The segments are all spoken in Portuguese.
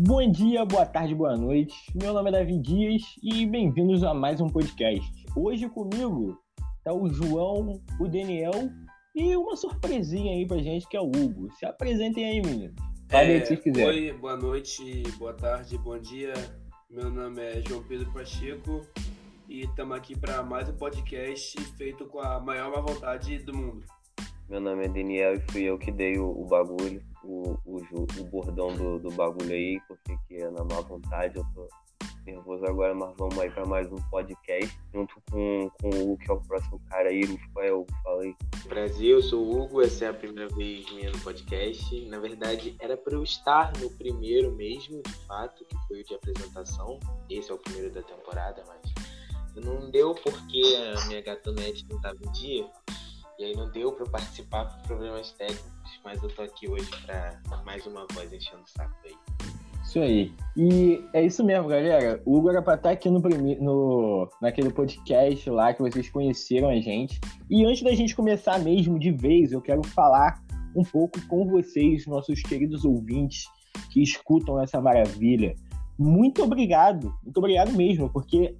Bom dia, boa tarde, boa noite. Meu nome é Davi Dias e bem-vindos a mais um podcast. Hoje comigo tá o João, o Daniel e uma surpresinha aí pra gente que é o Hugo. Se apresentem aí, meninos. Falem é, o que vocês quiserem. Oi, boa noite, boa tarde, bom dia. Meu nome é João Pedro Pacheco e estamos aqui para mais um podcast feito com a maior má vontade do mundo. Meu nome é Daniel e fui eu que dei o, o bagulho, o, o, o bordão do, do bagulho aí, porque que é na má vontade, eu tô nervoso agora, mas vamos aí para mais um podcast, junto com, com o Hugo, que é o próximo cara aí, Rafael, fala aí. Brasil, eu sou o Hugo, essa é a primeira vez minha no podcast. Na verdade, era para eu estar no primeiro mesmo, de fato, que foi o de apresentação. Esse é o primeiro da temporada, mas não deu porque a minha gatonete não estava em dia. E aí não deu para participar por problemas técnicos, mas eu tô aqui hoje para mais uma voz enchendo o saco aí. Isso aí. E é isso mesmo, galera. O Hugo era pra estar aqui no, no naquele podcast lá que vocês conheceram a gente. E antes da gente começar mesmo de vez, eu quero falar um pouco com vocês, nossos queridos ouvintes que escutam essa maravilha. Muito obrigado, muito obrigado mesmo, porque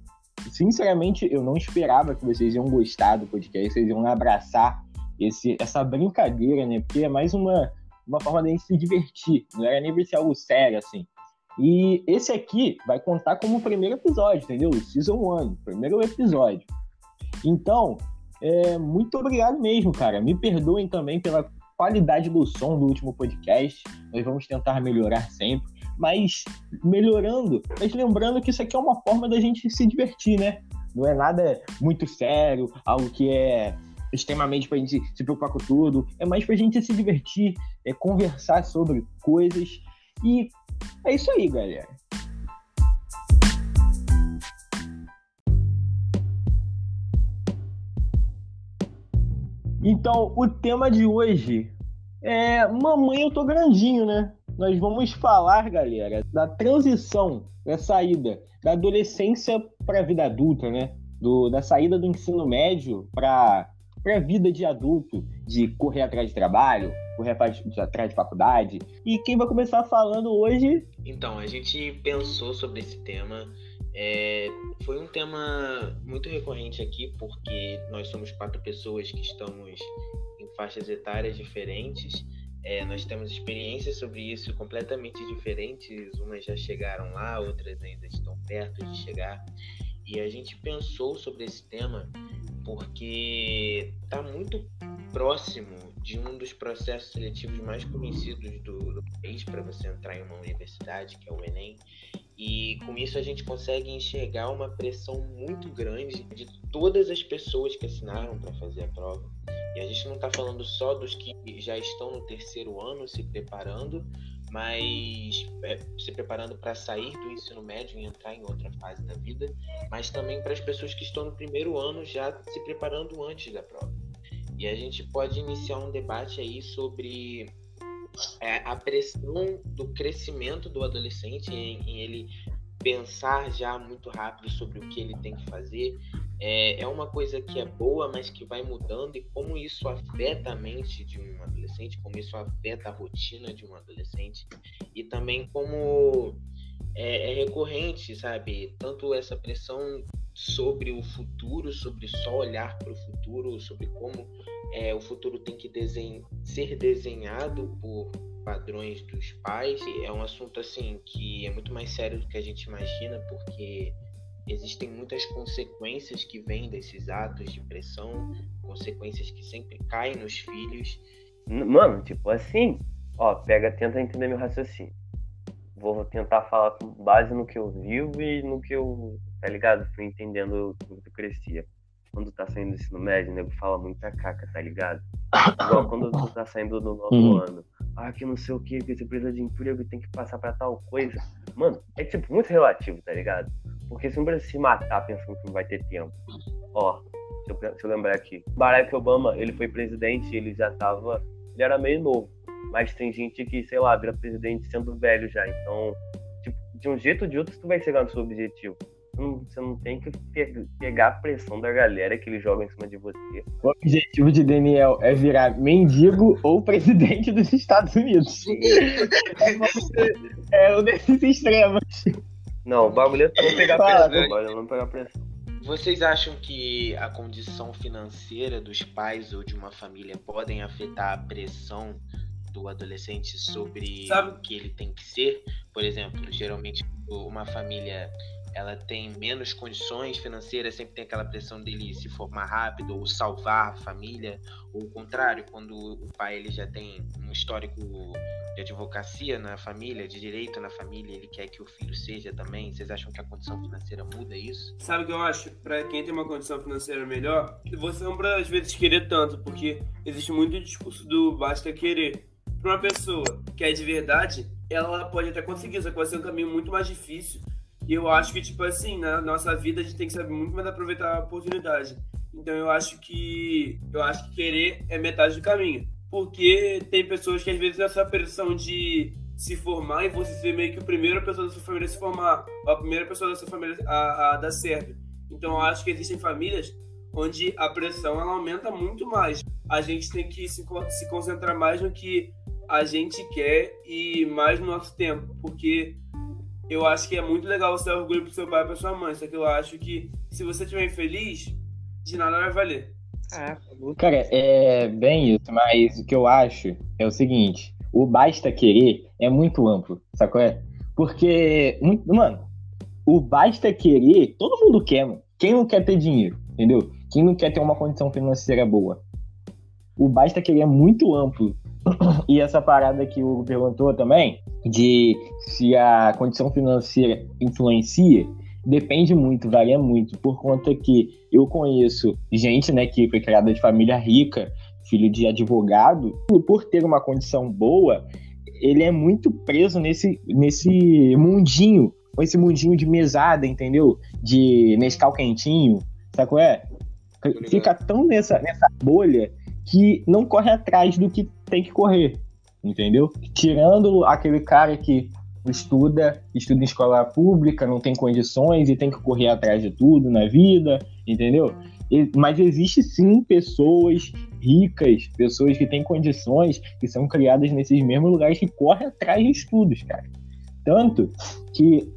sinceramente, eu não esperava que vocês iam gostar do podcast, vocês iam abraçar esse, essa brincadeira, né? Porque é mais uma, uma forma de se divertir, não era nem ver se algo sério, assim. E esse aqui vai contar como o primeiro episódio, entendeu? Season 1, primeiro episódio. Então, é, muito obrigado mesmo, cara. Me perdoem também pela qualidade do som do último podcast. Nós vamos tentar melhorar sempre mas melhorando, mas lembrando que isso aqui é uma forma da gente se divertir, né? Não é nada muito sério, algo que é extremamente para a gente se preocupar com tudo, é mais para a gente se divertir, é conversar sobre coisas e é isso aí, galera. Então, o tema de hoje é Mamãe, eu tô grandinho, né? nós vamos falar, galera, da transição, da saída da adolescência para a vida adulta, né? Do, da saída do ensino médio para a vida de adulto, de correr atrás de trabalho, correr atrás de faculdade. E quem vai começar falando hoje? Então, a gente pensou sobre esse tema. É, foi um tema muito recorrente aqui, porque nós somos quatro pessoas que estamos em faixas etárias diferentes é, nós temos experiências sobre isso completamente diferentes. Umas já chegaram lá, outras ainda estão perto de chegar. E a gente pensou sobre esse tema porque está muito próximo de um dos processos seletivos mais conhecidos do, do país para você entrar em uma universidade, que é o Enem. E com isso a gente consegue enxergar uma pressão muito grande de todas as pessoas que assinaram para fazer a prova e a gente não está falando só dos que já estão no terceiro ano se preparando, mas é, se preparando para sair do ensino médio e entrar em outra fase da vida, mas também para as pessoas que estão no primeiro ano já se preparando antes da prova. E a gente pode iniciar um debate aí sobre é, a pressão do crescimento do adolescente em, em ele pensar já muito rápido sobre o que ele tem que fazer é, é uma coisa que é boa, mas que vai mudando e como isso afeta a mente de um adolescente, como isso afeta a rotina de um adolescente e também como é, é recorrente, sabe? Tanto essa pressão sobre o futuro, sobre só olhar para o futuro, sobre como é, o futuro tem que desen ser desenhado por padrões dos pais. É um assunto assim que é muito mais sério do que a gente imagina, porque existem muitas consequências que vêm desses atos de pressão, consequências que sempre caem nos filhos. Mano, tipo assim, ó, pega, tenta entender meu raciocínio. Vou tentar falar com base no que eu vivo e no que eu, tá ligado? Fui entendendo quando eu crescia. Quando tá saindo do ensino médio, o nego fala muita caca, tá ligado? Igual quando tu tá saindo do novo uhum. ano. Ah, que não sei o que, que você precisa de emprego e tem que passar pra tal coisa. Mano, é tipo muito relativo, tá ligado? Porque você não precisa se matar pensando que não vai ter tempo. Ó, se eu, se eu lembrar aqui. Barack Obama, ele foi presidente, ele já tava. Ele era meio novo. Mas tem gente que, sei lá, vira presidente sendo velho já. Então, tipo, de um jeito ou de outro, tu vai chegar no seu objetivo. Você não, você não tem que pegar a pressão da galera que eles jogam em cima de você. O objetivo de Daniel é virar mendigo ou presidente dos Estados Unidos. é um desses extremos. Não, o bagulho é não pegar pressão. Não pegar pressão. Vocês acham que a condição financeira dos pais ou de uma família podem afetar a pressão do adolescente sobre Sabe? o que ele tem que ser? Por exemplo, geralmente uma família ela tem menos condições financeiras, sempre tem aquela pressão dele se formar rápido ou salvar a família, ou o contrário, quando o pai ele já tem um histórico de advocacia na família, de direito na família, ele quer que o filho seja também. Vocês acham que a condição financeira muda isso? Sabe o que eu acho? Para quem tem uma condição financeira melhor, você não para às vezes querer tanto, porque existe muito discurso do basta querer. Para uma pessoa que é de verdade, ela pode até conseguir, só que vai ser um caminho muito mais difícil e eu acho que, tipo assim, na nossa vida a gente tem que saber muito mais aproveitar a oportunidade. Então eu acho que eu acho que querer é metade do caminho. Porque tem pessoas que às vezes essa pressão de se formar e você ser meio que a primeira pessoa da sua família a se formar, a primeira pessoa da sua família a, a dar certo. Então eu acho que existem famílias onde a pressão ela aumenta muito mais. A gente tem que se, se concentrar mais no que a gente quer e mais no nosso tempo, porque eu acho que é muito legal você dar orgulho pro seu pai e pra sua mãe. Só que eu acho que se você estiver infeliz, de nada vai valer. Ah, cara, é bem isso, mas o que eu acho é o seguinte: o basta querer é muito amplo, sacou? É? Porque, mano, o basta querer, todo mundo quer, mano. Quem não quer ter dinheiro, entendeu? Quem não quer ter uma condição financeira boa? O basta querer é muito amplo. E essa parada que o Hugo perguntou também, de se a condição financeira influencia, depende muito, varia muito, por conta que eu conheço gente, né, que foi criada de família rica, filho de advogado, e por ter uma condição boa, ele é muito preso nesse, nesse mundinho, esse mundinho de mesada, entendeu? De Nescau quentinho, sabe qual é? Fica tão nessa, nessa bolha que não corre atrás do que tem que correr, entendeu? Tirando aquele cara que estuda, estuda em escola pública, não tem condições e tem que correr atrás de tudo na vida, entendeu? Mas existe sim pessoas ricas, pessoas que têm condições, que são criadas nesses mesmos lugares que correm atrás de estudos, cara. Tanto que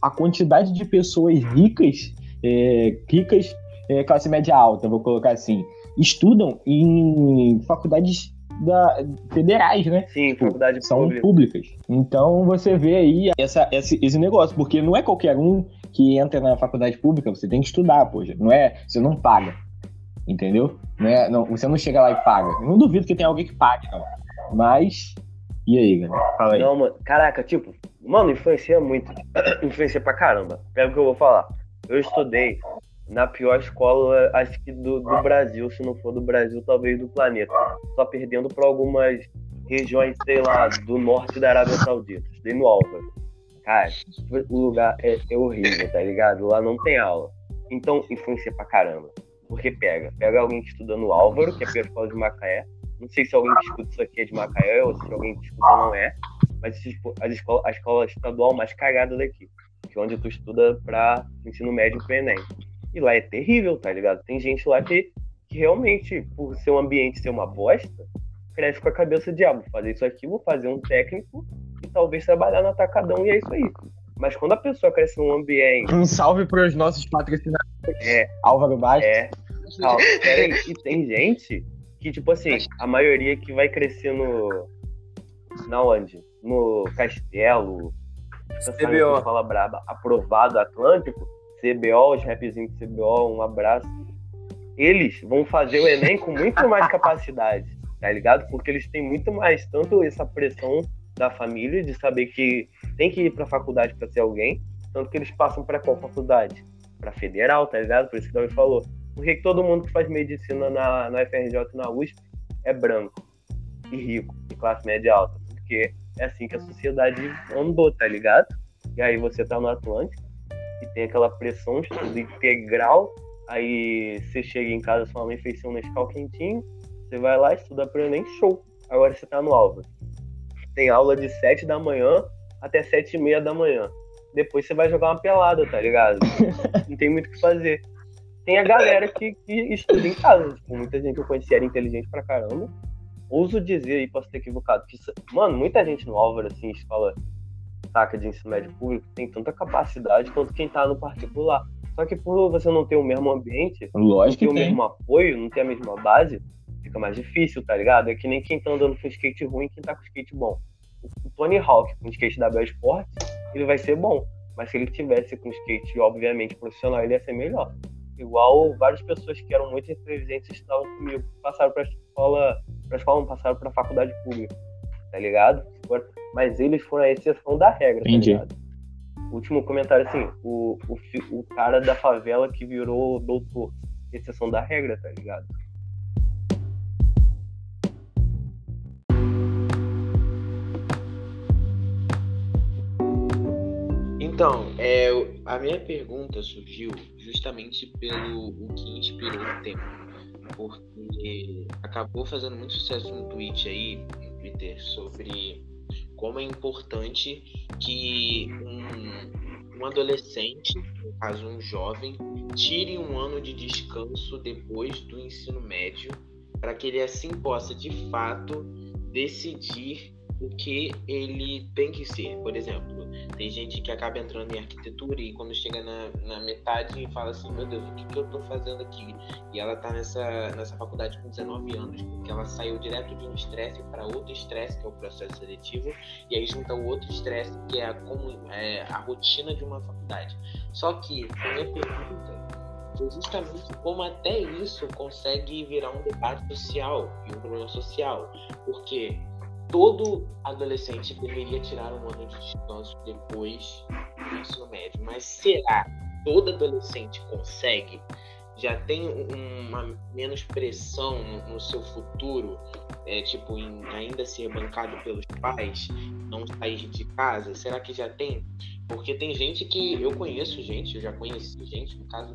a quantidade de pessoas ricas, é, ricas, é, classe média alta, vou colocar assim, estudam em faculdades da, federais, né? Sim, faculdade São pública. públicas. Então você vê aí essa, esse, esse negócio, porque não é qualquer um que entra na faculdade pública, você tem que estudar, poxa. Não é, você não paga. Entendeu? Não é, não, você não chega lá e paga. Eu não duvido que tenha alguém que pague, não. Mas. E aí, galera? Fala aí. Não, mano, caraca, tipo, mano, influencia muito. influencia pra caramba. Pega o que eu vou falar. Eu estudei na pior escola, acho que do, do, Brasil, se não for do Brasil, talvez do planeta. Só perdendo para algumas regiões, sei lá, do norte da Arábia Saudita. Estudei no Álvaro. Cara, o lugar é, é, horrível, tá ligado? Lá não tem aula. Então, influencia pra caramba. Porque pega. Pega alguém que estuda no Álvaro, que é a pior escola de Macaé. Não sei se alguém que escuta isso aqui é de Macaé ou se alguém que escuta não é. Mas a escola, a escola estadual mais cagada daqui. Que é onde tu estuda pra ensino médio pro Enem. E lá é terrível, tá ligado? Tem gente lá que, que realmente, por seu ambiente ser uma bosta, cresce com a cabeça de, ah, vou fazer isso aqui, vou fazer um técnico e talvez trabalhar no atacadão e é isso aí. Mas quando a pessoa cresce num ambiente. Um salve para os nossos patrocinadores. É. Álvaro Baixo. É. Calma, e tem gente que, tipo assim, a maioria que vai crescer no. Na onde? No Castelo. CBO. Fala braba, aprovado Atlântico CBO, os rapzinhos de CBO, um abraço. Eles vão fazer o Enem com muito mais capacidade, tá ligado? Porque eles têm muito mais, tanto essa pressão da família de saber que tem que ir pra faculdade para ser alguém, tanto que eles passam para qual faculdade? Pra federal, tá ligado? Por isso que o Davi falou. Por que todo mundo que faz medicina na, na FRJ e na USP é branco e rico, de classe média alta? Porque é assim que a sociedade andou, tá ligado? E aí você tá no Atlântico, que tem aquela pressão estudo integral, aí você chega em casa, sua mãe fez seu Nescau quentinho, você vai lá, estuda para nem show. Agora você tá no Álvaro. Tem aula de 7 da manhã até 7 e meia da manhã. depois você vai jogar uma pelada, tá ligado? Não tem muito o que fazer. Tem a galera que, que estuda em casa. Tipo, muita gente que eu conheci era inteligente pra caramba. Ouso dizer aí, posso ter equivocado, que, mano, muita gente no Álvaro, assim, escola saca de ensino médio público, tem tanta capacidade quanto quem tá no particular. Só que por você não ter o mesmo ambiente, Lógico não ter o mesmo apoio, não ter a mesma base, fica mais difícil, tá ligado? É que nem quem tá andando com skate ruim quem tá com skate bom. O Tony Hawk com skate da Bell Sports, ele vai ser bom. Mas se ele tivesse com skate, obviamente, profissional, ele ia ser melhor. Igual várias pessoas que eram muito inteligentes estavam comigo, passaram pra escola, pra escola, não passaram pra faculdade pública, tá ligado? Mas eles foram a exceção da regra, tá Entendi. ligado? Último comentário, assim, o, o, o cara da favela que virou doutor, exceção da regra, tá ligado? Então, é, a minha pergunta surgiu justamente pelo o que inspirou o tema. Porque acabou fazendo muito sucesso no tweet aí, no Twitter, sobre como é importante que um, um adolescente, no caso um jovem, tire um ano de descanso depois do ensino médio, para que ele assim possa de fato decidir o que ele tem que ser. Por exemplo, tem gente que acaba entrando em arquitetura e quando chega na, na metade fala assim, meu Deus, o que, que eu tô fazendo aqui? E ela tá nessa, nessa faculdade com 19 anos, porque ela saiu direto de um estresse para outro estresse, que é o processo seletivo, e aí junta o outro estresse, que é a, como, é a rotina de uma faculdade. Só que minha pergunta foi justamente como até isso consegue virar um debate social e um problema social. Porque todo adolescente deveria tirar um ano de descanso depois do ensino médio. Mas será todo adolescente consegue? Já tem uma menos pressão no, no seu futuro, é, tipo, em ainda ser bancado pelos pais, não sair de casa? Será que já tem? Porque tem gente que eu conheço gente, eu já conheci gente, no caso,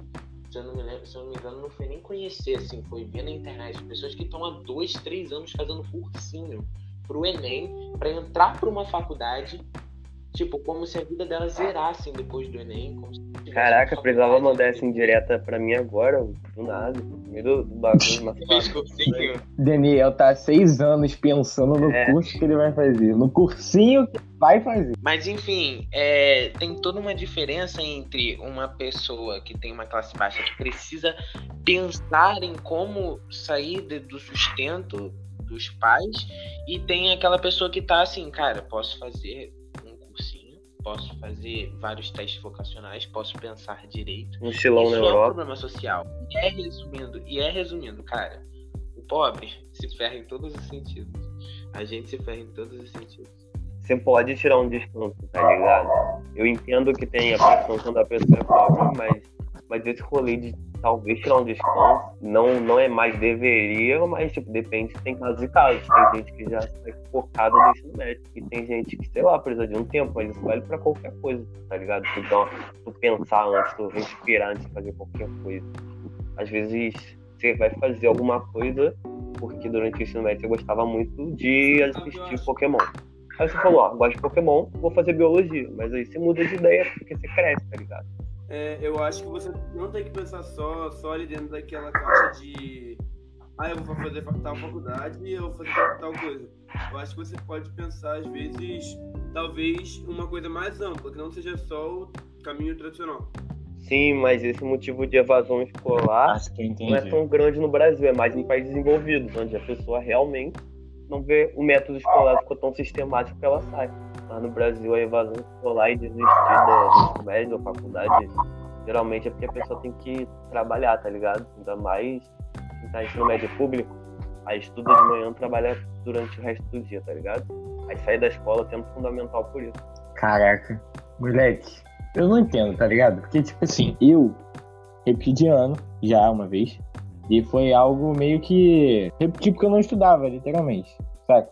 se eu não me, lembro, se eu não me engano, não foi nem conhecer, assim, foi ver na internet, pessoas que estão há dois, três anos fazendo cursinho pro Enem para entrar para uma faculdade, tipo, como se a vida delas zerasse depois do Enem. Caraca, precisava mandar essa indireta pra mim agora, do nada. No meio do, do bagulho, Daniel tá há seis anos pensando no é. curso que ele vai fazer, no cursinho que vai fazer. Mas enfim, é, tem toda uma diferença entre uma pessoa que tem uma classe baixa que precisa pensar em como sair de, do sustento dos pais e tem aquela pessoa que tá assim, cara, posso fazer um cursinho, posso fazer vários testes vocacionais, posso pensar direito. Um estilão Isso na Europa. é um problema social. E é resumindo, e é resumindo, cara, o pobre se ferra em todos os sentidos. A gente se ferra em todos os sentidos. Você pode tirar um desconto, tá ligado? Eu entendo que tem a pressão quando a pessoa é pobre, mas, mas esse rolê de talvez tirar um desconto. Não, não é mais deveria, mas tipo, depende, tem casos e casos. Tem gente que já está focada no ensino médio. E tem gente que, sei lá, precisa de um tempo, mas isso vale pra qualquer coisa, tá ligado? Então, tu pensar antes, tu respirar antes de fazer qualquer coisa. Às vezes você vai fazer alguma coisa porque durante o ensino médio você gostava muito de assistir Pokémon. Aí você falou, ó, gosto de Pokémon, vou fazer biologia. Mas aí você muda de ideia porque você cresce, tá ligado? É, eu acho que você não tem que pensar só, só ali dentro daquela caixa de ah, eu vou fazer tal faculdade e eu vou fazer tal coisa. Eu acho que você pode pensar, às vezes, talvez uma coisa mais ampla, que não seja só o caminho tradicional. Sim, mas esse motivo de evasão escolar não é tão grande no Brasil, é mais em países desenvolvidos, onde a pessoa realmente não vê o método escolar ficou tão sistemático que ela sai. Lá no Brasil, a evasão escolar e desistir do ensino médio da faculdade, geralmente é porque a pessoa tem que trabalhar, tá ligado? Ainda mais quem tá ensino médio público, aí estuda de manhã trabalha durante o resto do dia, tá ligado? Aí sai da escola tendo fundamental por isso. Caraca, moleque, eu não entendo, tá ligado? Porque, tipo assim, eu repeti ano já uma vez, e foi algo meio que repeti porque eu não estudava, literalmente, sabe?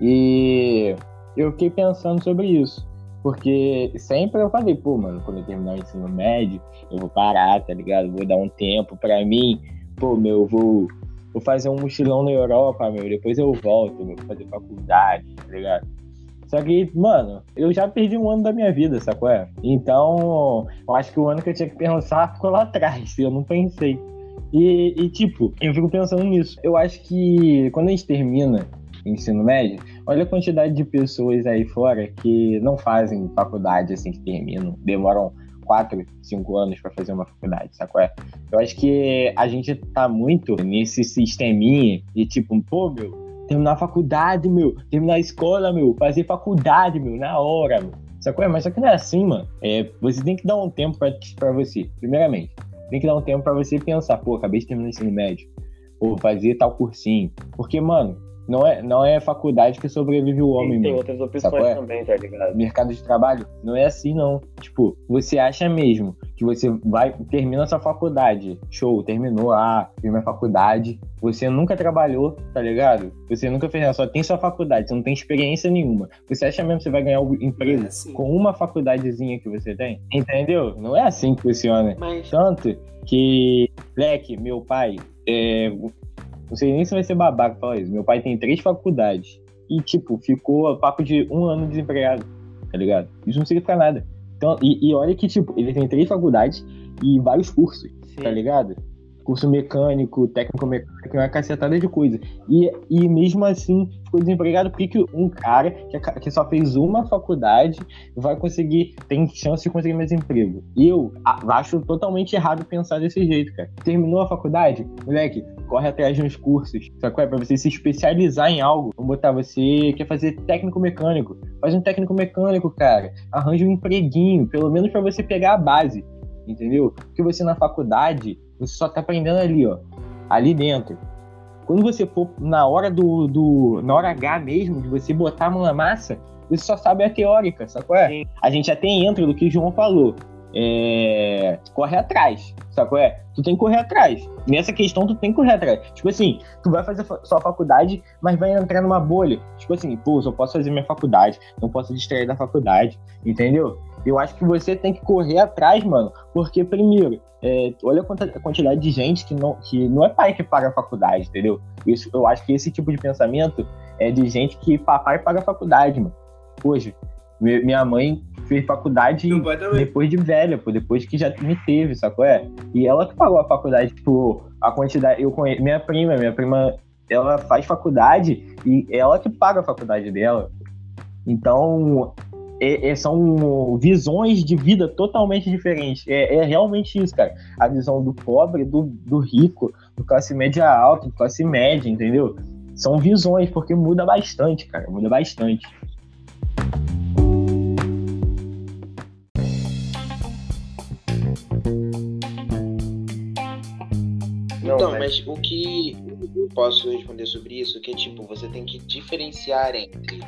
E eu fiquei pensando sobre isso. Porque sempre eu falei, pô, mano, quando eu terminar o ensino médio, eu vou parar, tá ligado? Vou dar um tempo pra mim. Pô, meu, vou, vou fazer um mochilão na Europa, meu. Depois eu volto, vou fazer faculdade, tá ligado? Só que, mano, eu já perdi um ano da minha vida, sacou? É? Então, eu acho que o ano que eu tinha que pensar ficou lá atrás, eu não pensei. E, e, tipo, eu fico pensando nisso. Eu acho que quando a gente termina o ensino médio, olha a quantidade de pessoas aí fora que não fazem faculdade assim que terminam, demoram 4, 5 anos para fazer uma faculdade, sacou? É? Eu acho que a gente tá muito nesse sisteminha de tipo, pô, meu, terminar a faculdade, meu, terminar a escola, meu, fazer faculdade, meu, na hora, meu. Sacou? Mas só que não é assim, mano. É, você tem que dar um tempo pra você, primeiramente. Tem que dar um tempo pra você pensar, pô, acabei de terminar o ensino médio. Ou fazer tal cursinho. Porque, mano, não é, não é faculdade que sobrevive o homem. Sim, tem outras opções é? também, tá ligado? Mercado de trabalho não é assim, não. Tipo, você acha mesmo que você vai, termina sua faculdade, show, terminou, ah, fiz minha faculdade, você nunca trabalhou, tá ligado? Você nunca fez nada, só tem sua faculdade, você não tem experiência nenhuma. Você acha mesmo que você vai ganhar o emprego é assim. com uma faculdadezinha que você tem? Entendeu? Não é assim que funciona. Mas... Tanto que, leque, meu pai, é, não sei nem se vai ser babaca falar isso. Meu pai tem três faculdades. E, tipo, ficou papo de um ano desempregado, tá ligado? Isso não significa nada. Então, e, e olha que, tipo, ele tem três faculdades e vários cursos, Sim. tá ligado? Curso mecânico, técnico mecânico, uma cacetada de coisa. E, e mesmo assim, ficou desempregado, por que um cara que, que só fez uma faculdade vai conseguir, tem chance de conseguir mais emprego? Eu acho totalmente errado pensar desse jeito, cara. Terminou a faculdade, moleque, corre atrás de uns cursos, que é pra você se especializar em algo. Vamos botar, você quer fazer técnico mecânico, faz um técnico mecânico, cara. Arranja um empreguinho, pelo menos para você pegar a base, entendeu? Porque você na faculdade, você só tá aprendendo ali, ó, ali dentro. Quando você for na hora do, do na hora H mesmo, de você botar a mão na massa, você só sabe a teórica, sacou? É? A gente até entra do que o João falou. É... corre atrás, sacou? É? Tu tem que correr atrás. Nessa questão, tu tem que correr atrás. Tipo assim, tu vai fazer sua faculdade, mas vai entrar numa bolha. Tipo assim, pô, só posso fazer minha faculdade, não posso distrair da faculdade, entendeu? Eu acho que você tem que correr atrás, mano, porque, primeiro, é, olha a quantidade de gente que não, que não é pai que paga a faculdade, entendeu? Isso, eu acho que esse tipo de pensamento é de gente que papai paga a faculdade, mano. Hoje, minha mãe fez faculdade depois de velha, pô, depois que já me teve, sacou? É? E ela que pagou a faculdade, tipo, a quantidade. Eu conheço, minha prima, minha prima, ela faz faculdade e ela que paga a faculdade dela. Então, é, é, são visões de vida totalmente diferentes. É, é, realmente isso, cara. A visão do pobre, do, do rico, do classe média alta, do classe média, entendeu? São visões, porque muda bastante, cara. Muda bastante. Então, mas o que eu posso responder sobre isso, que é tipo, você tem que diferenciar entre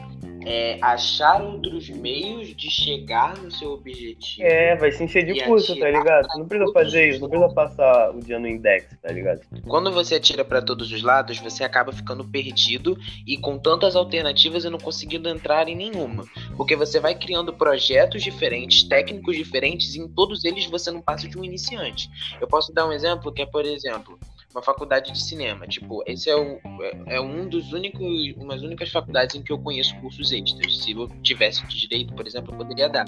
é, achar outros meios de chegar no seu objetivo. É, vai se encher de curso, tá ligado? Não precisa fazer isso, não precisa passar o dia no index, tá ligado? Quando você atira para todos os lados, você acaba ficando perdido e com tantas alternativas e não conseguindo entrar em nenhuma. Porque você vai criando projetos diferentes, técnicos diferentes, e em todos eles você não passa de um iniciante. Eu posso dar um exemplo que é, por exemplo, uma faculdade de cinema. Tipo, esse é, o, é, é, um dos únicos, umas únicas faculdades em que eu conheço cursos extras. Se eu tivesse de direito, por exemplo, eu poderia dar.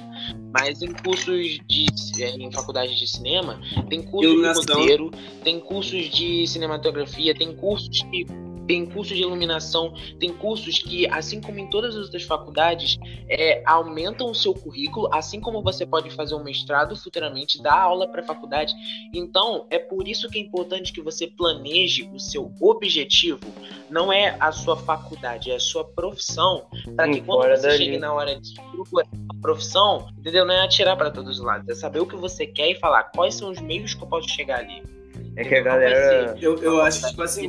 Mas em cursos de é, em faculdade de cinema, tem cursos de roteiro, tem cursos de cinematografia, tem cursos que tem cursos de iluminação, tem cursos que, assim como em todas as outras faculdades, é, aumentam o seu currículo, assim como você pode fazer um mestrado futuramente, dar aula para a faculdade. Então, é por isso que é importante que você planeje o seu objetivo, não é a sua faculdade, é a sua profissão, para que quando você dali. chegue na hora de procurar a profissão, entendeu? Não é atirar para todos os lados, é saber o que você quer e falar quais são os meios que eu posso chegar ali. É que a galera. Eu, eu acho que, tipo assim,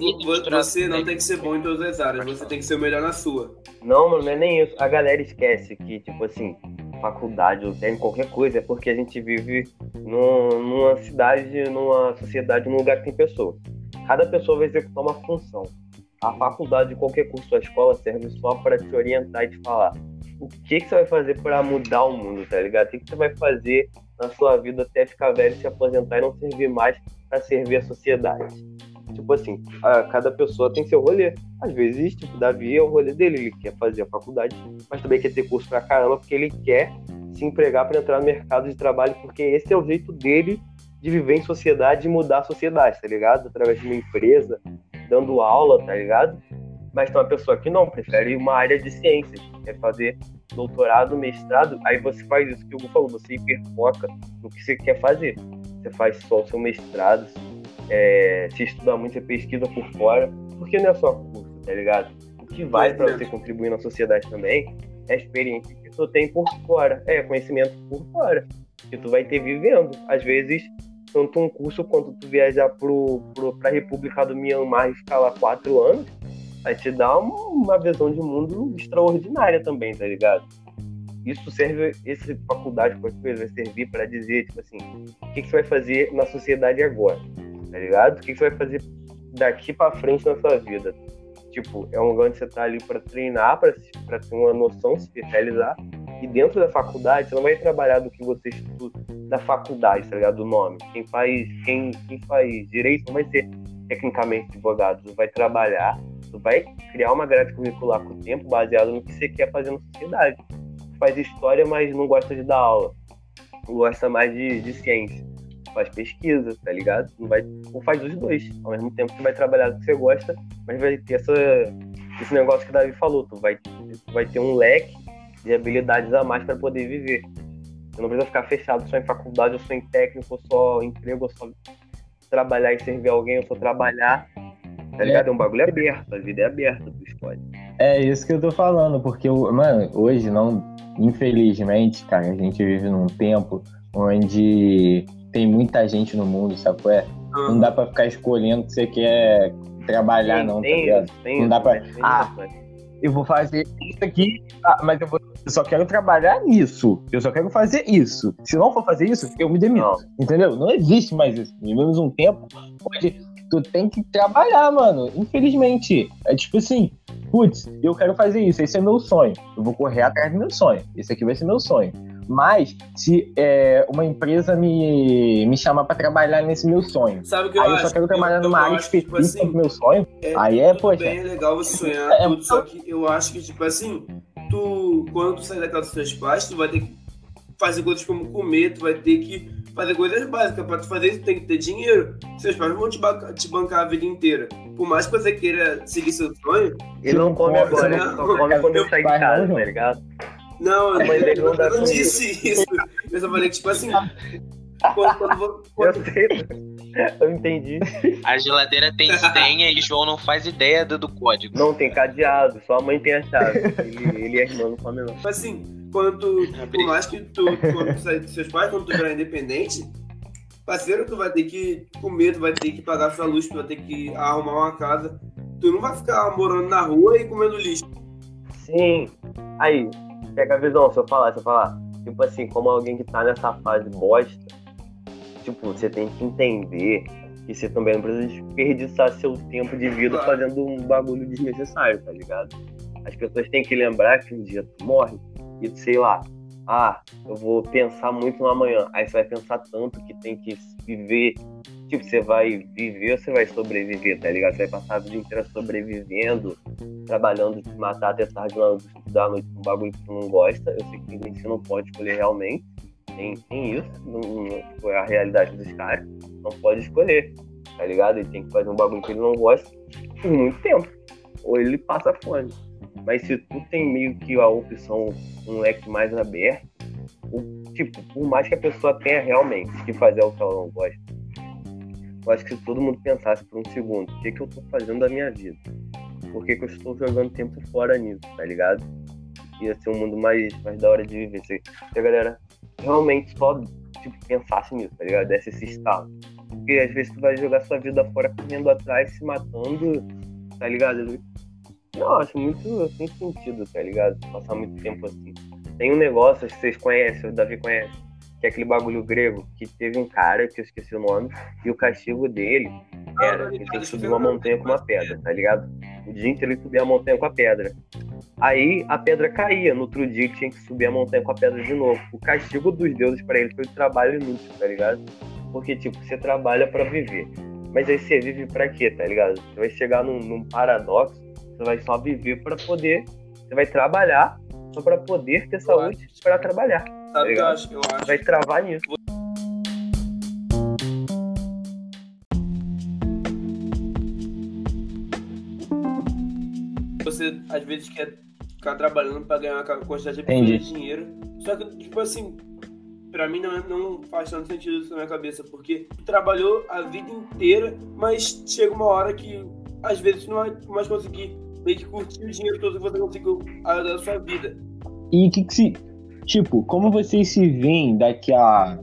você não tem que ser bom em todas as áreas, você tem que ser o melhor na sua. Não, mano, não é nem isso. A galera esquece que, tipo assim, faculdade ou tem qualquer coisa, é porque a gente vive num, numa cidade, numa sociedade, num lugar que tem pessoas. Cada pessoa vai executar uma função. A faculdade, qualquer curso, a escola serve só para te orientar e te falar o que, que você vai fazer para mudar o mundo, tá ligado? O que, que você vai fazer na sua vida até ficar velho, se aposentar e não servir mais para servir a sociedade. tipo assim, a, cada pessoa tem seu rolê. Às vezes, tipo, Davi é o rolê dele, ele quer fazer a faculdade, mas também quer ter curso pra caramba, porque ele quer se empregar para entrar no mercado de trabalho, porque esse é o jeito dele de viver em sociedade e mudar a sociedade, tá ligado? Através de uma empresa, dando aula, tá ligado? Mas tem uma pessoa que não, prefere uma área de ciências, quer fazer doutorado, mestrado, aí você faz isso que o Hugo falou, você hiperfoca no que você quer fazer. Você faz só o seu mestrado, é, se estuda muito, você pesquisa por fora, porque não é só curso, tá ligado? O que vai para você contribuir na sociedade também é a experiência que tu tem por fora, é conhecimento por fora, que tu vai ter vivendo. Às vezes, tanto um curso quanto tu viajar pro, pro, pra República do Myanmar e ficar lá quatro anos, vai te dar uma, uma visão de mundo extraordinária também, tá ligado? Isso serve, essa faculdade, qualquer coisa, vai servir para dizer, tipo assim, o que, que você vai fazer na sociedade agora, tá ligado? O que, que você vai fazer daqui para frente na sua vida? Tipo, é um lugar onde você tá ali para treinar, para ter uma noção, se especializar. E dentro da faculdade, você não vai trabalhar do que você estuda da faculdade, tá ligado? Do nome. Quem faz, quem, quem faz direito não vai ser tecnicamente advogado, você vai trabalhar, você vai criar uma grade curricular com o tempo baseado no que você quer fazer na sociedade. Você faz história, mas não gosta de dar aula. Gosta mais de, de ciência. Faz pesquisa, tá ligado? Não vai, ou faz os dois. Ao mesmo tempo que vai trabalhar do que você gosta, mas vai ter essa, esse negócio que o Davi falou. Tu vai, tu vai ter um leque de habilidades a mais para poder viver. Você não precisa ficar fechado só em faculdade, ou só em técnico, ou só emprego, ou só trabalhar e servir alguém, ou só trabalhar. Tá é. ligado? É um bagulho aberto, a vida é aberta, tu escolhe. É isso que eu tô falando, porque, mano, hoje não, infelizmente, cara, a gente vive num tempo onde tem muita gente no mundo, sabe qual é? Uhum. Não dá pra ficar escolhendo que você quer trabalhar, tem, não, tá ligado? Tem, não dá pra. ah, eu vou fazer isso aqui, ah, mas eu, vou, eu, só quero trabalhar nisso. Eu só quero fazer isso. Se não for fazer isso, eu me demito. Não. Entendeu? Não existe mais isso. Vivemos um tempo onde tu tem que trabalhar, mano. Infelizmente. É tipo assim, putz, eu quero fazer isso, esse é meu sonho. Eu vou correr atrás do meu sonho. Esse aqui vai ser meu sonho. Mas se é, uma empresa me, me chamar para trabalhar nesse meu sonho, Sabe que eu aí eu só quero trabalhar numa área específica tipo assim, do meu sonho, é, aí é, poxa. Bem legal você sonhar é, tudo, só que eu acho que, tipo assim, tu, quando tu sair da casa dos teus pais, tu vai ter que fazer coisas como comer, tu vai ter que fazer coisas básicas. Pra tu fazer isso, tem que ter dinheiro. Seus pais vão te bancar, te bancar a vida inteira. Por mais que você queira seguir seu sonho. Ele não come agora, ele só come quando eu sair de casa, tá ligado? Não, eu, eu, eu não disse isso. Eu só falei que, tipo assim. Quando, quando, quando... Eu sei, eu entendi. A geladeira tem senha e João não faz ideia do, do código. Não tem cadeado, só a mãe tem a chave. Ele, ele e a irmã não comem, não. Mas assim, quando tu, por mais que tu, quando tu sair dos seus pais, quando tu virar independente, parceiro, tu vai ter que comer, tu vai ter que pagar sua luz, tu vai ter que arrumar uma casa. Tu não vai ficar morando na rua e comendo lixo. Sim. Aí, pega a visão, se eu falar, se eu falar, tipo assim, como alguém que tá nessa fase bosta, tipo, você tem que entender que você também não precisa desperdiçar seu tempo de vida claro. fazendo um bagulho desnecessário, tá ligado? As pessoas têm que lembrar que um dia tu morre e, sei lá, ah, eu vou pensar muito no amanhã. Aí você vai pensar tanto que tem que viver. Tipo, você vai viver ou você vai sobreviver, tá ligado? Você vai passar a vida inteira sobrevivendo, trabalhando, se matar até tarde da noite um bagulho que tu não gosta. Eu sei que você não pode escolher realmente. Tem, tem isso, não, não foi a realidade dos caras. Não pode escolher, tá ligado? Ele tem que fazer um bagulho que ele não gosta por muito tempo. Ou ele passa fome. Mas se tu tem meio que a opção, um leque mais aberto, tipo, por mais que a pessoa tenha realmente que fazer o que ela não gosta, eu acho que se todo mundo pensasse por um segundo, o que, que eu tô fazendo da minha vida? Por que, que eu estou jogando tempo fora nisso, tá ligado? Ia ser um mundo mais, mais da hora de viver. Se, a galera realmente só tipo, pensasse nisso, tá ligado? Desse esse estado. Porque às vezes tu vai jogar sua vida fora correndo atrás, se matando, tá ligado? Não, acho muito sem sentido, tá ligado? Passar muito tempo assim. Tem um negócio, que vocês conhecem, o Davi conhece, que é aquele bagulho grego, que teve um cara, que eu esqueci o nome, e o castigo dele era ele tem que subir uma montanha com uma pedra, tá ligado? O dia inteiro ele subia a montanha com a pedra. Aí a pedra caía, no outro dia ele tinha que subir a montanha com a pedra de novo. O castigo dos deuses para ele foi o trabalho inútil, tá ligado? Porque, tipo, você trabalha para viver Mas aí você vive pra quê, tá ligado? Você vai chegar num, num paradoxo, você vai só viver para poder. Você vai trabalhar só para poder ter saúde para trabalhar. Sabe tá que eu acho? Eu acho. Vai travar nisso. Você às vezes quer ficar trabalhando para ganhar uma quantidade de dinheiro. Só que, tipo assim, para mim não, não faz tanto sentido isso na minha cabeça, porque trabalhou a vida inteira, mas chega uma hora que às vezes não vai mais conseguir meio que curtir o dinheiro todo que você conseguiu da sua vida. E o que, que se. Tipo, como vocês se veem daqui a.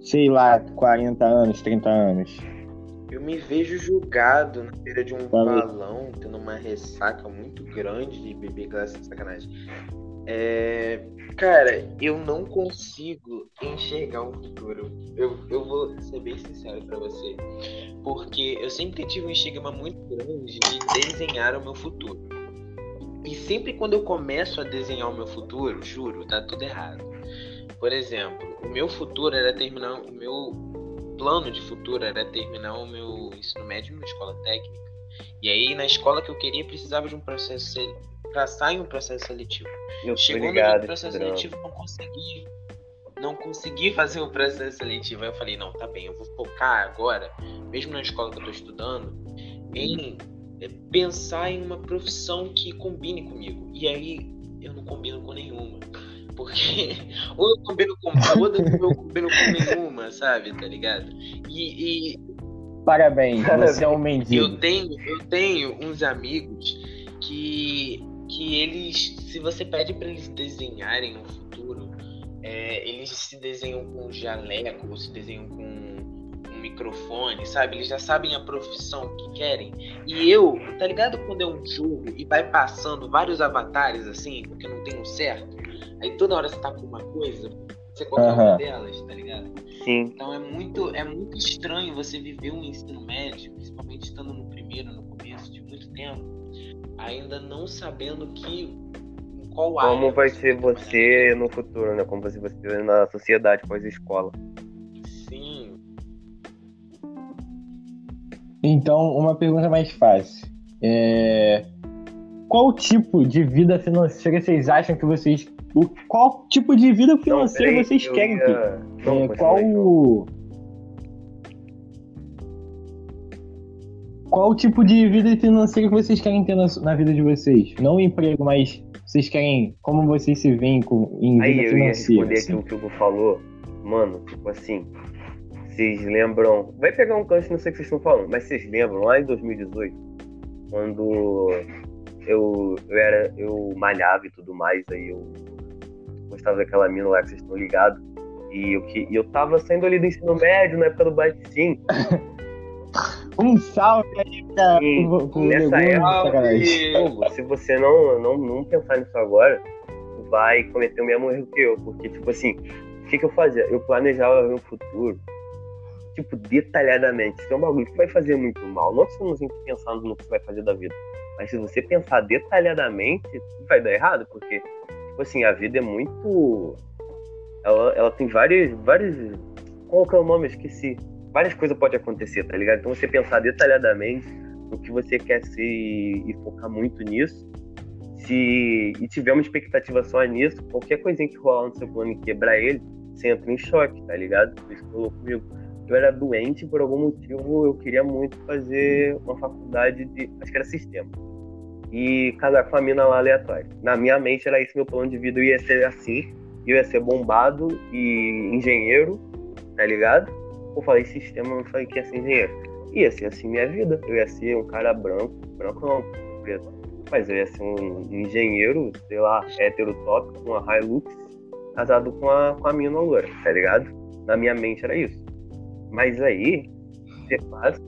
sei lá, 40 anos, 30 anos? Eu me vejo julgado na beira de um balão, tendo uma ressaca muito grande de beber de sacanagem. É, cara, eu não consigo enxergar um futuro. Eu, eu vou ser bem sincero para você. Porque eu sempre tive um estigma muito grande de desenhar o meu futuro. E sempre quando eu começo a desenhar o meu futuro, juro, tá tudo errado. Por exemplo, o meu futuro era terminar o meu plano de futuro era terminar o meu ensino médio numa escola técnica. E aí, na escola que eu queria, precisava de um processo passar em um processo seletivo. Eu Chegou ligado, no processo seletivo, não consegui. Não consegui fazer o um processo seletivo. Aí eu falei, não, tá bem, eu vou focar agora, mesmo na escola que eu tô estudando, em é, pensar em uma profissão que combine comigo. E aí eu não combino com nenhuma. Porque ou eu combino com uma, ou eu combino com nenhuma, sabe? Tá ligado? E. e... Parabéns, você é um mendigo. Eu tenho, eu tenho uns amigos que, que eles, se você pede para eles desenharem um futuro, é, eles se desenham com jaleco, ou se desenham com microfone, sabe? Eles já sabem a profissão que querem. E eu, tá ligado quando é um jogo e vai passando vários avatares assim, porque não tem um certo? Aí toda hora você tá com uma coisa, você qualquer uhum. uma delas, tá ligado? Sim. Então é muito, é muito estranho você viver um ensino médio, principalmente estando no primeiro, no começo de muito tempo, ainda não sabendo que qual área. Como vai ser você no futuro, né? Como você vai ser na sociedade pós-escola. Então, uma pergunta mais fácil. É... Qual tipo de vida financeira vocês acham que vocês o, qual tipo de vida financeira não, vocês querem ia... ter? Não, é, qual. Qual tipo de vida financeira que vocês querem ter na, na, vida de vocês? Não emprego, mas vocês querem. Como vocês se veem com, em vida Aí financeira? Aí eu ia responder assim? aquilo que o Hugo falou. Mano, tipo assim. Vocês lembram. Vai pegar um canto, não sei o que vocês estão falando, mas vocês lembram lá em 2018, quando eu, eu era. Eu malhava e tudo mais, aí eu gostava daquela mina lá que vocês estão ligados. E eu, que, e eu tava saindo ali do ensino médio, na época do Bate um salve aí pro nessa época, se você não, não, não pensar nisso agora, vai cometer o mesmo erro que eu. Porque, tipo assim, o que, que eu fazia? Eu planejava um futuro, tipo, detalhadamente. Isso é um bagulho que vai fazer muito mal. Não estamos pensando no que você vai fazer da vida. Mas se você pensar detalhadamente, vai dar errado, porque tipo assim, a vida é muito. Ela, ela tem várias. várias. Qual que é o nome? Eu esqueci. Várias coisas podem acontecer, tá ligado? Então você pensar detalhadamente no que você quer ser e focar muito nisso. Se e tiver uma expectativa só nisso, qualquer coisinha que rolar no seu plano e quebrar ele, você entra em choque, tá ligado? Por isso que falou comigo. Eu era doente, por algum motivo eu queria muito fazer uma faculdade de. Acho que era sistema e casar com a mina lá aleatória. Na minha mente era isso meu plano de vida, eu ia ser assim, eu ia ser bombado e engenheiro, tá ligado? Eu falei sistema, não falei que ia ser engenheiro. Ia ser assim minha vida, eu ia ser um cara branco, branco não, preto, mas eu ia ser um engenheiro, sei lá, com uma Hilux, casado com a, com a mina loura, tá ligado? Na minha mente era isso. Mas aí, você faz.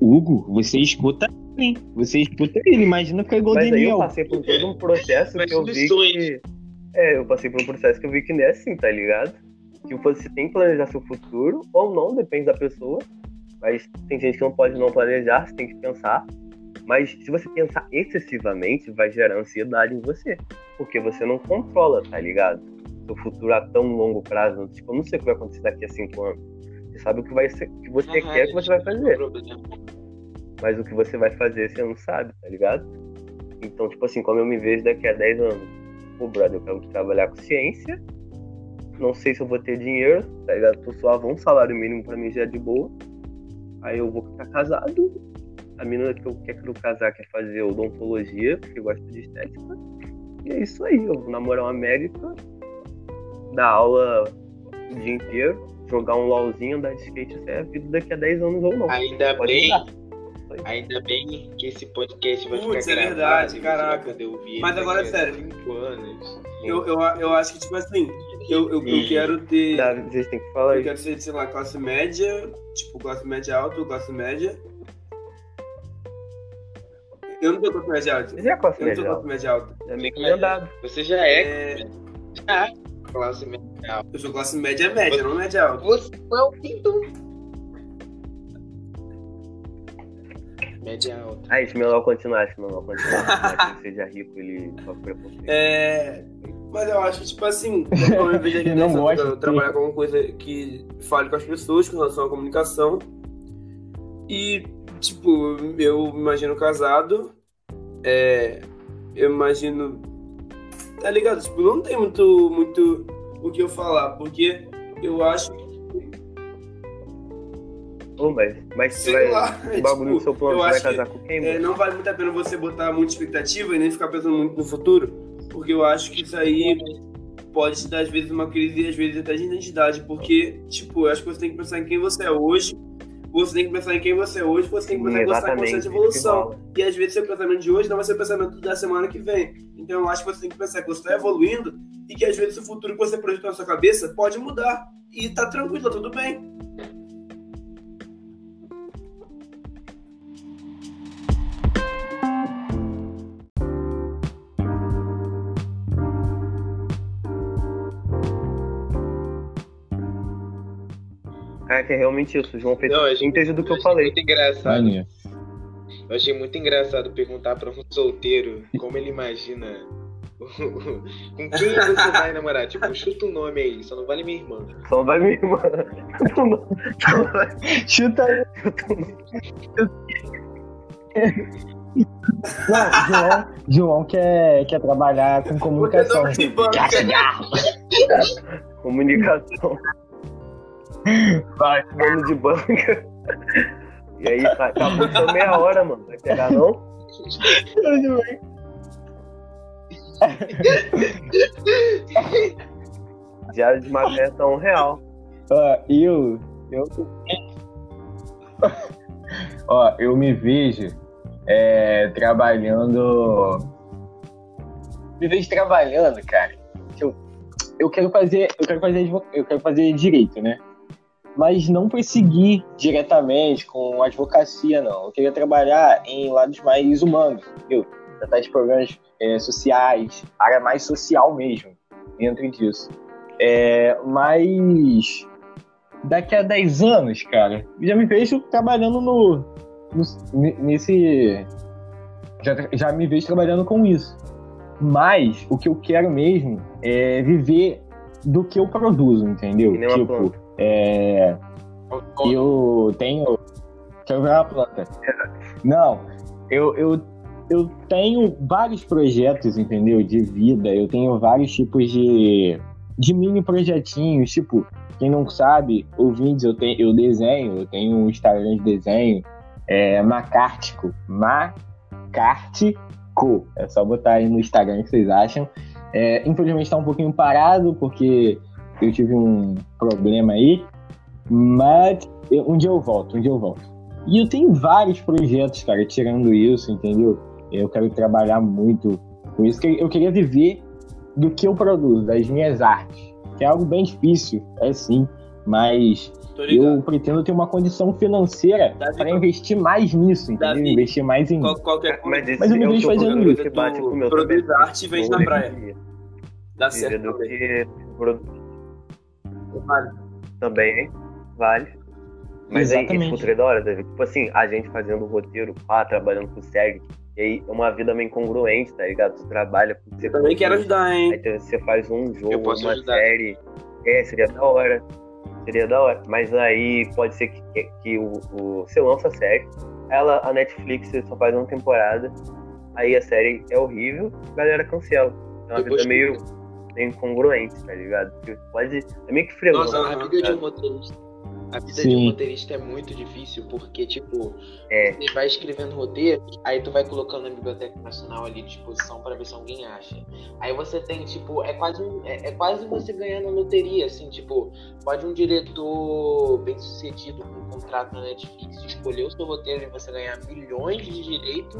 Hugo, você escuta Sim, você escuta ele, imagina é igual Mas aí eu passei por todo um processo que eu vi que... É, eu passei por um processo que eu vi que não é assim, tá ligado? Que você tem que planejar seu futuro, ou não, depende da pessoa. Mas tem gente que não pode não planejar, você tem que pensar. Mas se você pensar excessivamente, vai gerar ansiedade em você. Porque você não controla, tá ligado? Seu futuro a tão longo prazo. Tipo, eu não sei o que vai acontecer daqui a cinco anos. Você sabe o que, vai ser, que você quer que você vai fazer. Mas o que você vai fazer você não sabe, tá ligado? Então, tipo assim, como eu me vejo daqui a 10 anos, pô, brother, eu quero trabalhar com ciência. Não sei se eu vou ter dinheiro, tá ligado? Tô suave, um salário mínimo pra mim já é de boa. Aí eu vou ficar casado. A menina que eu quero casar quer fazer odontologia, porque gosta de estética. E é isso aí, eu vou namorar uma médica, dar aula o dia inteiro, jogar um LOLzinho, andar de skate, isso é a vida daqui a 10 anos ou não. Ainda Pode bem. Ainda bem que esse podcast vai Putz, ficar é verdade, caraca. Eu vi Mas agora, sério. Cinco anos. Eu, eu, eu acho que, tipo assim, eu, eu, eu quero ter. Davi, vocês têm que falar Eu quero ser, sei lá, classe média, tipo, classe média alta ou classe média. Eu não tô classe média alta. Você é classe média alta? Eu não tô classe média alta. É meio que mandado. Você já é. é... Já. Classe média Eu sou classe média média, você, não média alta. Você é o quinto. Média alta. Ah, isso melhor continuar, se melhor continuar. que seja rico, ele sofre preconceito. É. Mas eu acho que, tipo assim, eu vejo aqui não gosta, trabalhar com alguma coisa que fale com as pessoas com relação à comunicação. E, tipo, eu me imagino casado. É, eu imagino Tá ligado? Tipo, não tem muito, muito o que eu falar, porque eu acho que. Oh, mas, mas Sei vai, lá, o bagulho tipo, do seu plano, vai casar que, com quem? É, não vale muito a pena você botar muita expectativa e nem ficar pensando muito no futuro, porque eu acho que isso aí pode te dar, às vezes, uma crise e às vezes até de identidade, porque, tipo, eu acho que você tem que pensar em quem você é hoje você tem que pensar em quem você é hoje, você tem que pensar em você em constante evolução. E às vezes seu pensamento de hoje não vai ser o pensamento da semana que vem. Então eu acho que você tem que pensar que você está evoluindo e que às vezes o futuro que você projetou na sua cabeça pode mudar. E tá tranquilo, tá tudo bem. É que é realmente isso. O João fez não, síntese do que eu, eu falei. Muito engraçado. Eu achei muito engraçado perguntar para um solteiro como ele imagina. Com quem você vai namorar? Tipo, chuta um nome aí, só não vale minha irmã. Só não vale minha irmã. Chuta. Não, João, João quer, quer trabalhar com comunicação. Comunicação. Vai, dono de banca. E aí, tá, acabou só meia hora, mano. Vai pegar não? Diário de magreza um real. Ó, eu. Eu. Ó, eu me vejo é, trabalhando. Me vejo trabalhando, cara. Eu, eu quero fazer. Eu quero fazer. Eu quero fazer direito, né? Mas não perseguir diretamente com advocacia, não. Eu queria trabalhar em lados mais humanos, entendeu? Tratar de problemas é, sociais, área mais social mesmo, dentro disso. É, mas daqui a 10 anos, cara, já me vejo trabalhando no, no nesse. Já, já me vejo trabalhando com isso. Mas o que eu quero mesmo é viver do que eu produzo, entendeu? Tipo, é, eu tenho. Deixa eu ver uma planta. Não, eu, eu, eu tenho vários projetos, entendeu? De vida. Eu tenho vários tipos de, de mini projetinhos. Tipo, quem não sabe, ouvintes, eu, tenho, eu desenho. Eu tenho um Instagram de desenho. É Macártico. Macártico. É só botar aí no Instagram que vocês acham. É, infelizmente está um pouquinho parado, porque eu tive um problema aí, mas um dia eu volto, um dia eu volto. E eu tenho vários projetos, cara, tirando isso, entendeu? Eu quero trabalhar muito com isso, eu queria viver do que eu produzo, das minhas artes, que é algo bem difícil, é sim, mas eu pretendo ter uma condição financeira para investir mais nisso, entendeu? Davi, investir mais em. Qual, qualquer coisa. Mas, mas eu me vejo fazendo isso. Bate com o meu produz arte e vende na praia. Dá certo. Do que Vale. Também, hein? Vale. Mas Exatamente. aí, esse futuro é da hora, David. Tipo assim, a gente fazendo roteiro, pá, trabalhando com série. E aí é uma vida meio incongruente, tá ligado? Você trabalha com você. Também quero ajudar, hein? Aí você faz um jogo, uma ajudar. série. É, seria da hora. Seria da hora. Mas aí pode ser que, que, que o, o, você lança a série, ela, a Netflix só faz uma temporada, aí a série é horrível, a galera cancela. É uma coisa meio, meio incongruente, tá ligado? Porque pode. É meio que fregoso. Nossa, a vida de um roteirista a vida Sim. de um roteirista é muito difícil, porque, tipo, é. você vai escrevendo roteiro, aí tu vai colocando na Biblioteca Nacional ali à disposição para ver se alguém acha. Aí você tem, tipo, é quase, um, é, é, quase você ganhar na loteria, assim, tipo, pode um diretor bem sucedido com um contrato na Netflix escolher o seu roteiro e você ganhar milhões de direito,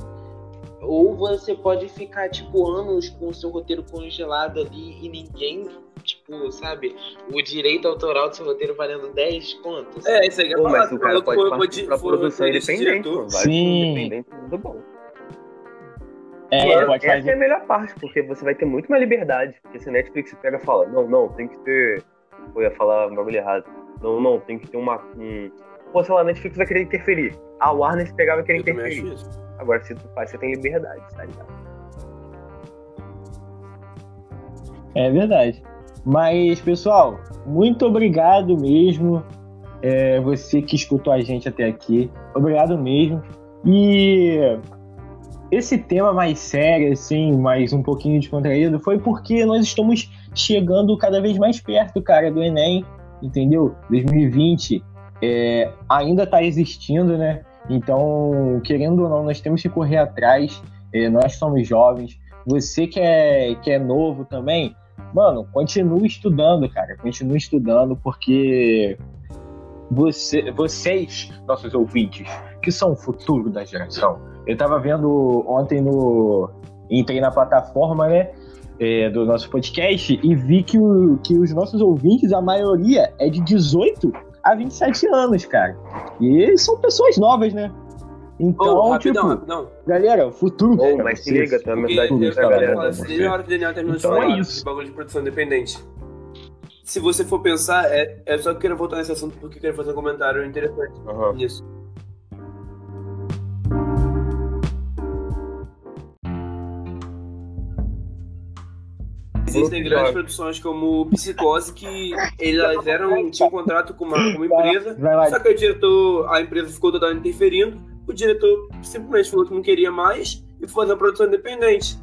ou você pode ficar, tipo, anos com o seu roteiro congelado ali e ninguém tipo, sabe, o direito autoral do seu roteiro valendo 10 contos. É, isso aí é Pô, mas o cara pode for, partir pra produção independente, pô, independente, tudo bom. É, e pode essa fazer. é a melhor parte, porque você vai ter muito mais liberdade. Porque se a Netflix pega e fala, não, não, tem que ter. Eu ia falar um bagulho errado. Não, não, tem que ter uma. Um... Pô, sei lá, a Netflix vai querer interferir. A Warner se pegava e querer interferir. Agora, se tu faz, você tem liberdade, tá ligado? É verdade. Mas, pessoal, muito obrigado mesmo. É, você que escutou a gente até aqui. Obrigado mesmo. E esse tema mais sério, assim, mais um pouquinho descontraído, foi porque nós estamos chegando cada vez mais perto, cara, do Enem, entendeu? 2020 é, ainda está existindo, né? Então, querendo ou não, nós temos que correr atrás. É, nós somos jovens. Você que é, que é novo também, mano, continue estudando, cara. Continue estudando, porque você, vocês, nossos ouvintes, que são o futuro da geração. Eu tava vendo ontem no. Entrei na plataforma, né? É, do nosso podcast e vi que, o, que os nossos ouvintes, a maioria é de 18 a 27 anos, cara. E são pessoas novas, né? Então, oh, rapidão, tipo, rapidão. galera, o futuro. Oh, mas se liga, tá? Porque eu, eu, galera, desde a hora que o Daniel terminou então de falar é isso. de bagulho de produção independente. Se você for pensar, é, é só que eu quero voltar nesse assunto porque eu quero fazer um comentário interessante uhum. nisso. Existem grandes produções como Psicose que elas eram, tinham um contrato com uma, com uma empresa, só que o diretor, a empresa ficou totalmente interferindo o diretor simplesmente falou que não queria mais e foi fazer uma produção independente.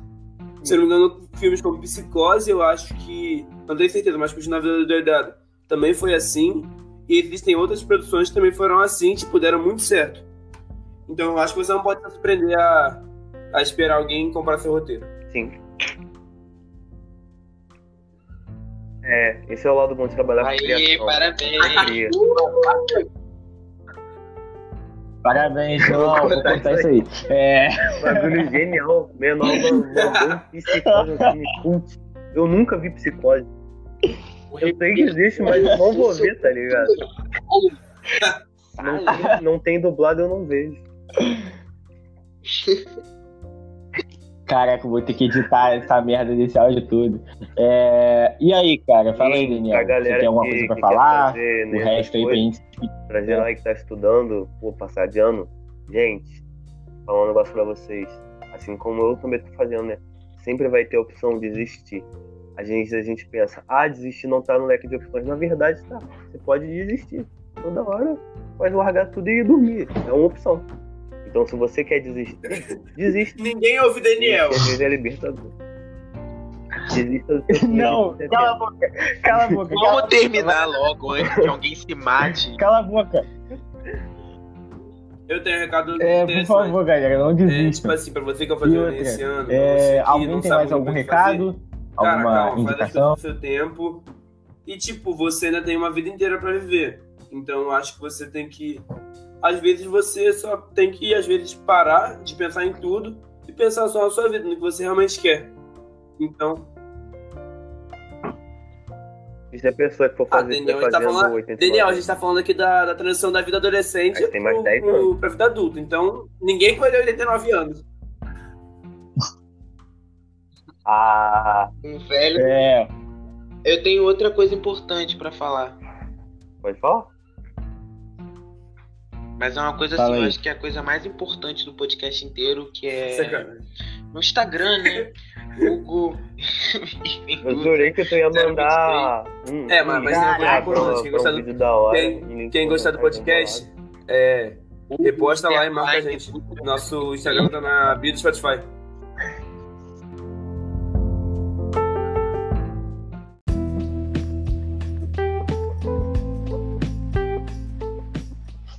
Se eu não me engano, filmes como Psicose, eu acho que. Não tenho certeza, mas Puxa na Vida do Doidado também foi assim. E existem outras produções que também foram assim, tipo, deram muito certo. Então eu acho que você não pode se surpreender a, a esperar alguém comprar seu roteiro. Sim. É, esse é o lado bom de trabalhar Aí, com criação. parabéns! Parabéns, João. Vou contar isso aí. É... Bagulho genial. Menor psicose cult. Eu nunca vi psicose. Eu sei que existe, mas eu não vou ver, tá ligado? Não tem, não tem dublado, eu não vejo. Caraca, vou ter que editar essa merda desse áudio tudo. É... E aí, cara? Fala aí, Daniel. Você tem alguma coisa pra falar? Fazer, o resto aí pra gente. Pra geral aí que tá estudando, por passar de ano, gente, falar um negócio pra vocês. Assim como eu também tô fazendo, né? Sempre vai ter a opção de desistir. A gente, a gente pensa, ah, desistir não tá no leque de opções. Na verdade, tá. Você pode desistir. Toda hora pode largar tudo e ir dormir. É uma opção. Então, se você quer desistir, desiste. Ninguém ouve Daniel. Às é libertador. Desista do seu Não, cala a boca. Cala a boca. Vamos cala terminar logo antes que alguém se mate. Cala a boca. Eu tenho um recado É, por favor, galera, não desista. É, tipo assim, pra você que eu fazer esse ano. É, alguém tem mais algum recado? Cara, alguma calma, indicação? faz seu tempo. E, tipo, você ainda tem uma vida inteira pra viver. Então, acho que você tem que às vezes você só tem que, às vezes, parar de pensar em tudo e pensar só na sua vida, no que você realmente quer. Então. E se a pessoa que for fazer ah, Daniel, a gente tá falando, Daniel, a gente tá falando aqui da, da transição da vida adolescente tem mais pro, 10 anos. Pro, pra vida adulta. Então, ninguém colheu 89 anos. Ah. Um velho. É. Eu tenho outra coisa importante para falar. Pode falar? Mas é uma coisa Fala assim, aí. eu acho que é a coisa mais importante do podcast inteiro, que é no Instagram, né? Hugo. Eu jurei que tu ia mandar. É, mas, mas não, quem gostar do, da hora, quem, quem gostar do podcast, é, reposta lá e marca a gente. Nosso Instagram tá na bio do Spotify.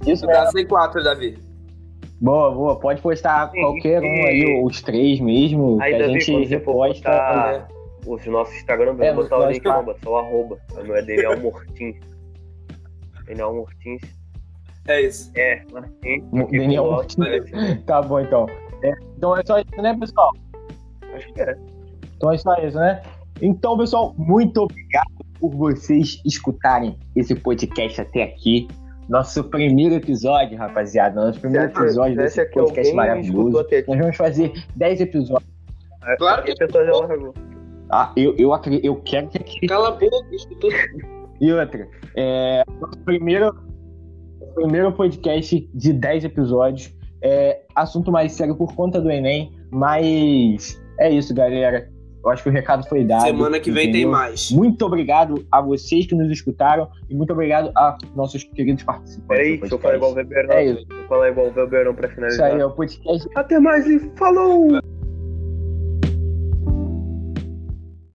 Isso tá sem quatro, Davi. Boa, boa. Pode postar Sim, qualquer um aí, os três mesmo, aí, que a Davi, gente reposta. Botar... O nosso Instagram, é, botar o link, não, só o arroba. Não é Daniel Mortins. Daniel Mortins. É isso. É, Martins. Daniel Mortins. Tá bom, então. É, então é só isso, né, pessoal? Acho que é. Então é só isso, né? Então, pessoal, muito obrigado por vocês escutarem esse podcast até aqui. Nosso primeiro episódio, rapaziada. Nosso primeiro episódio desse podcast maravilhoso. Nós vamos fazer 10 episódios. É, claro que episódio é largou. Ah, eu, eu, acredito, eu quero que. Cala a boca, escutou. E outra, é, nosso primeiro, primeiro podcast de 10 episódios. É, assunto mais sério por conta do Enem, mas é isso, galera. Eu acho que o recado foi dado. Semana que vem entendeu? tem mais. Muito obrigado a vocês que nos escutaram e muito obrigado a nossos queridos participantes. Peraí, deixa eu falar igual o Weberão. É isso. Vou falar igual o Weberão pra finalizar. Isso aí, é o podcast. Até mais e falou!